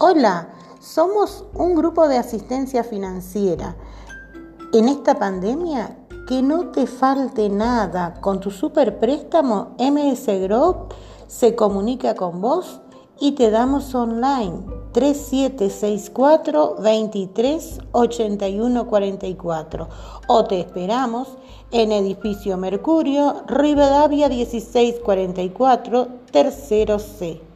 Hola, somos un grupo de asistencia financiera. En esta pandemia, que no te falte nada. Con tu super préstamo, MS Group se comunica con vos y te damos online 3764 23 81 44 o te esperamos en edificio Mercurio, Rivadavia 1644, tercero C.